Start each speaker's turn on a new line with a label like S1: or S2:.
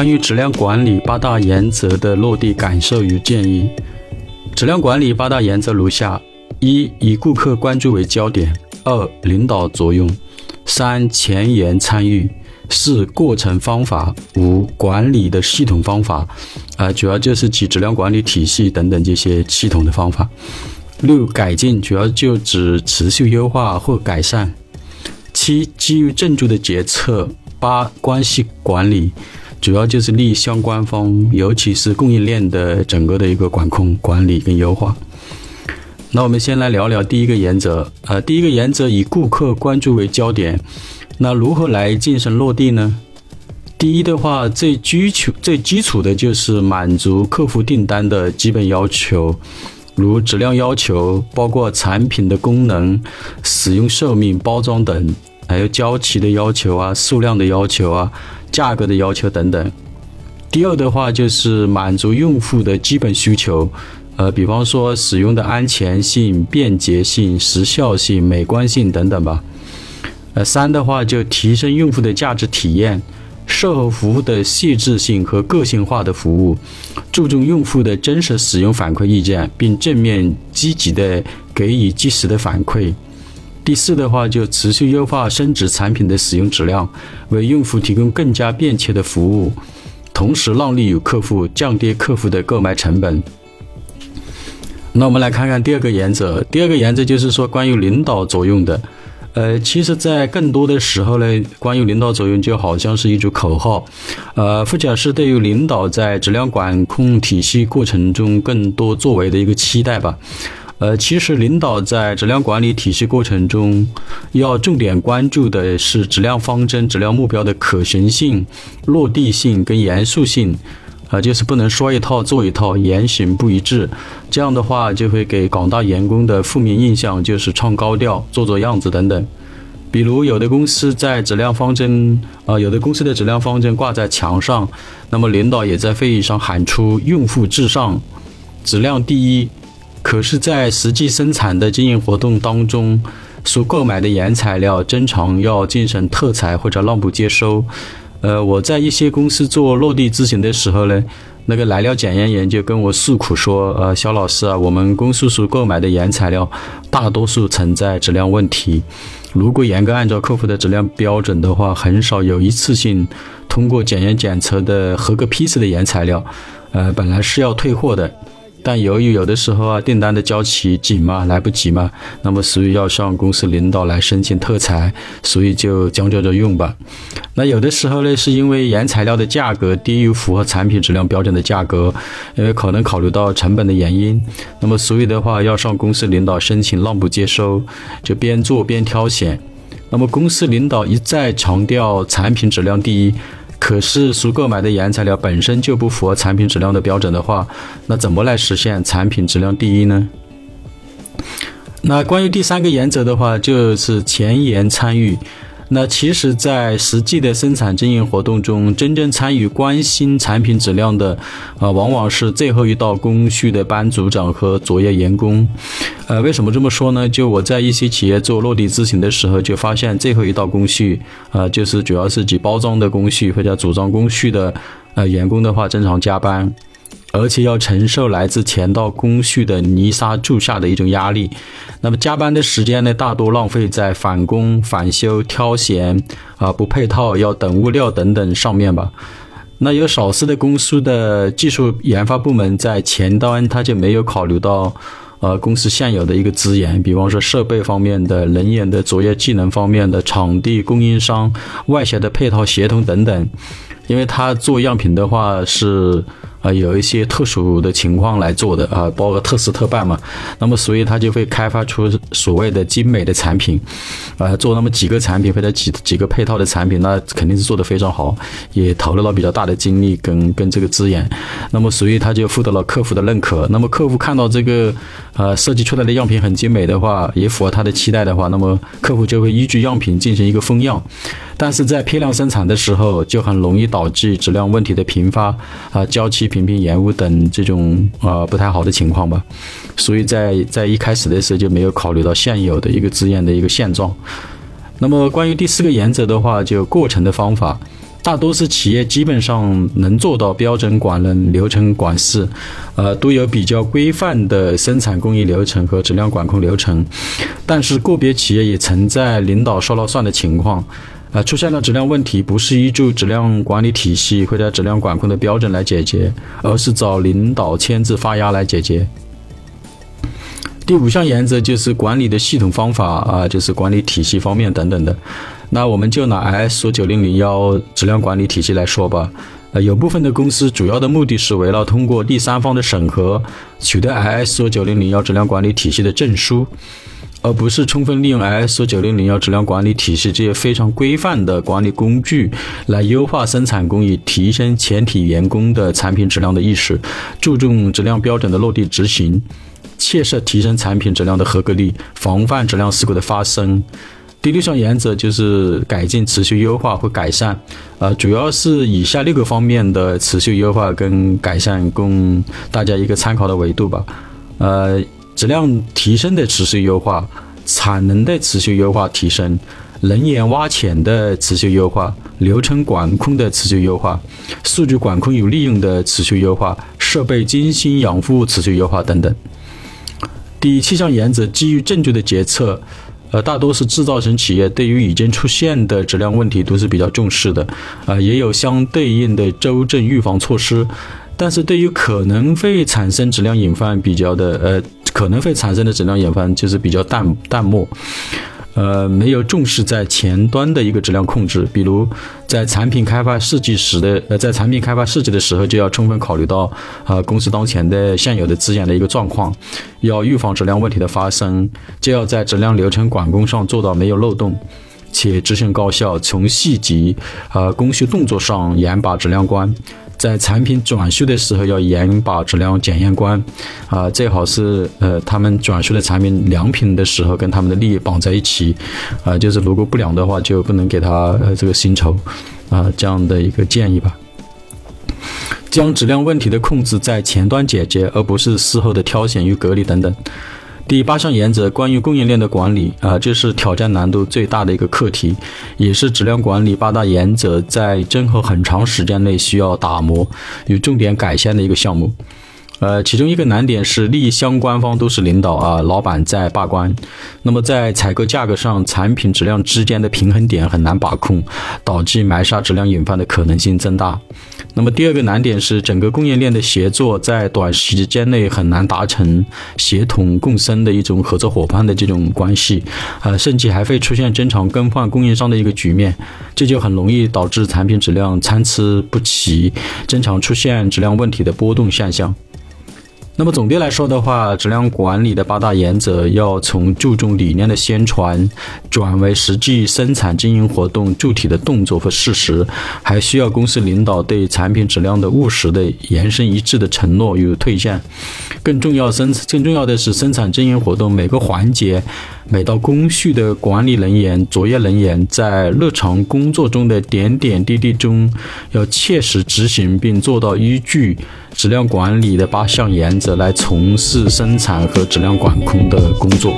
S1: 关于质量管理八大原则的落地感受与建议。质量管理八大原则如下：一、以顾客关注为焦点；二、领导作用；三、前沿参与；四、过程方法；五、管理的系统方法。啊，主要就是指质量管理体系等等这些系统的方法。六、改进，主要就指持续优化或改善。七、基于证据的决策。八、关系管理。主要就是利相关方，尤其是供应链的整个的一个管控、管理跟优化。那我们先来聊聊第一个原则，呃，第一个原则以顾客关注为焦点。那如何来进行落地呢？第一的话，最基础、最基础的就是满足客户订单的基本要求，如质量要求，包括产品的功能、使用寿命、包装等，还有交期的要求啊、数量的要求啊。价格的要求等等。第二的话就是满足用户的基本需求，呃，比方说使用的安全性、便捷性、时效性、美观性等等吧。呃，三的话就提升用户的价值体验，售后服务的细致性和个性化的服务，注重用户的真实使用反馈意见，并正面积极的给予及时的反馈。第四的话，就持续优化升值产品的使用质量，为用户提供更加便捷的服务，同时让利于客户，降低客户的购买成本。那我们来看看第二个原则，第二个原则就是说关于领导作用的。呃，其实，在更多的时候呢，关于领导作用就好像是一句口号，呃，或者是对于领导在质量管控体系过程中更多作为的一个期待吧。呃，其实领导在质量管理体系过程中，要重点关注的是质量方针、质量目标的可行性、落地性跟严肃性，啊，就是不能说一套做一套，言行不一致。这样的话，就会给广大员工的负面印象就是唱高调、做做样子等等。比如，有的公司在质量方针，啊，有的公司的质量方针挂在墙上，那么领导也在会议上喊出“用户至上，质量第一”。可是，在实际生产的经营活动当中，所购买的原材料经常要进行特采或者让步接收。呃，我在一些公司做落地咨询的时候呢，那个来料检验员就跟我诉苦说：“呃，肖老师啊，我们公司所购买的原材料大多数存在质量问题，如果严格按照客户的质量标准的话，很少有一次性通过检验检测的合格批次的原材料，呃，本来是要退货的。”但由于有的时候啊，订单的交期紧嘛，来不及嘛，那么所以要向公司领导来申请特采，所以就将就着用吧。那有的时候呢，是因为原材料的价格低于符合产品质量标准的价格，因为可能考虑到成本的原因，那么所以的话要向公司领导申请让步接收，就边做边挑选。那么公司领导一再强调产品质量第一。可是，所购买的原材料本身就不符合产品质量的标准的话，那怎么来实现产品质量第一呢？那关于第三个原则的话，就是前沿参与。那其实，在实际的生产经营活动中，真正参与关心产品质量的，啊，往往是最后一道工序的班组长和作业员工。呃，为什么这么说呢？就我在一些企业做落地咨询的时候，就发现最后一道工序，啊，就是主要是指包装的工序或者组装工序的，呃，员工的话经常加班。而且要承受来自前道工序的泥沙注下的一种压力，那么加班的时间呢，大多浪费在返工、返修、挑选啊、不配套、要等物料等等上面吧。那有少数的公司的技术研发部门在前端，他就没有考虑到，呃，公司现有的一个资源，比方说设备方面的、人员的作业技能方面的、场地、供应商、外协的配套协同等等，因为他做样品的话是。啊，有一些特殊的情况来做的啊，包括特事特办嘛。那么，所以他就会开发出所谓的精美的产品，啊，做那么几个产品或者几几个配套的产品，那肯定是做得非常好，也投入了比较大的精力跟跟这个资源。那么，所以他就获得了客户的认可。那么，客户看到这个呃设计出来的样品很精美的话，也符合他的期待的话，那么客户就会依据样品进行一个封样。但是在批量生产的时候，就很容易导致质量问题的频发啊，交期频频延误等这种啊不太好的情况吧。所以在在一开始的时候就没有考虑到现有的一个资源的一个现状。那么关于第四个原则的话，就过程的方法。大多数企业基本上能做到标准管人、流程管事，呃，都有比较规范的生产工艺流程和质量管控流程。但是个别企业也存在领导说了算的情况，啊，出现了质量问题，不是依据质量管理体系或者质量管控的标准来解决，而是找领导签字发压来解决。第五项原则就是管理的系统方法啊，就是管理体系方面等等的。那我们就拿 ISO 九零零幺质量管理体系来说吧。呃，有部分的公司主要的目的是为了通过第三方的审核，取得 ISO 九零零幺质量管理体系的证书，而不是充分利用 ISO 九零零幺质量管理体系这些非常规范的管理工具来优化生产工艺，提升全体员工的产品质量的意识，注重质量标准的落地执行。切实提升产品质量的合格率，防范质量事故的发生。第六项原则就是改进、持续优化或改善。呃，主要是以下六个方面的持续优化跟改善，供大家一个参考的维度吧。呃，质量提升的持续优化，产能的持续优化提升，人员挖潜的持续优化，流程管控的持续优化，数据管控有利用的持续优化，设备精心养护持续优化等等。第七项原则，基于证据的决策，呃，大多数制造型企业对于已经出现的质量问题都是比较重视的，啊，也有相对应的周正预防措施，但是对于可能会产生质量隐患比较的，呃，可能会产生的质量隐患就是比较淡淡漠。呃，没有重视在前端的一个质量控制，比如在产品开发设计时的，呃，在产品开发设计的时候就要充分考虑到，啊，公司当前的现有的资源的一个状况，要预防质量问题的发生，就要在质量流程管控上做到没有漏洞。且执行高效，从细节和工序动作上严把质量关，在产品转输的时候要严把质量检验关，啊，最好是呃他们转输的产品良品的时候跟他们的利益绑在一起，啊，就是如果不良的话就不能给他呃这个薪酬，啊这样的一个建议吧，将质量问题的控制在前端解决，而不是事后的挑选与隔离等等。第八项原则，关于供应链的管理啊，这是挑战难度最大的一个课题，也是质量管理八大原则在今后很长时间内需要打磨与重点改善的一个项目。呃，其中一个难点是利益相关方都是领导啊，老板在罢官，那么在采购价格上，产品质量之间的平衡点很难把控，导致埋杀质量隐患的可能性增大。那么第二个难点是整个供应链的协作在短时间内很难达成协同共生的一种合作伙伴的这种关系，啊，甚至还会出现经常更换供应商的一个局面，这就很容易导致产品质量参差不齐，经常出现质量问题的波动现象。那么总的来说的话，质量管理的八大原则要从注重理念的宣传，转为实际生产经营活动具体的动作和事实，还需要公司领导对产品质量的务实的、延伸一致的承诺与推荐。更重要生更重要的是，生产经营活动每个环节、每道工序的管理人员、作业人员在日常工作中的点点滴滴中，要切实执行并做到依据质量管理的八项原则。来从事生产和质量管控的工作。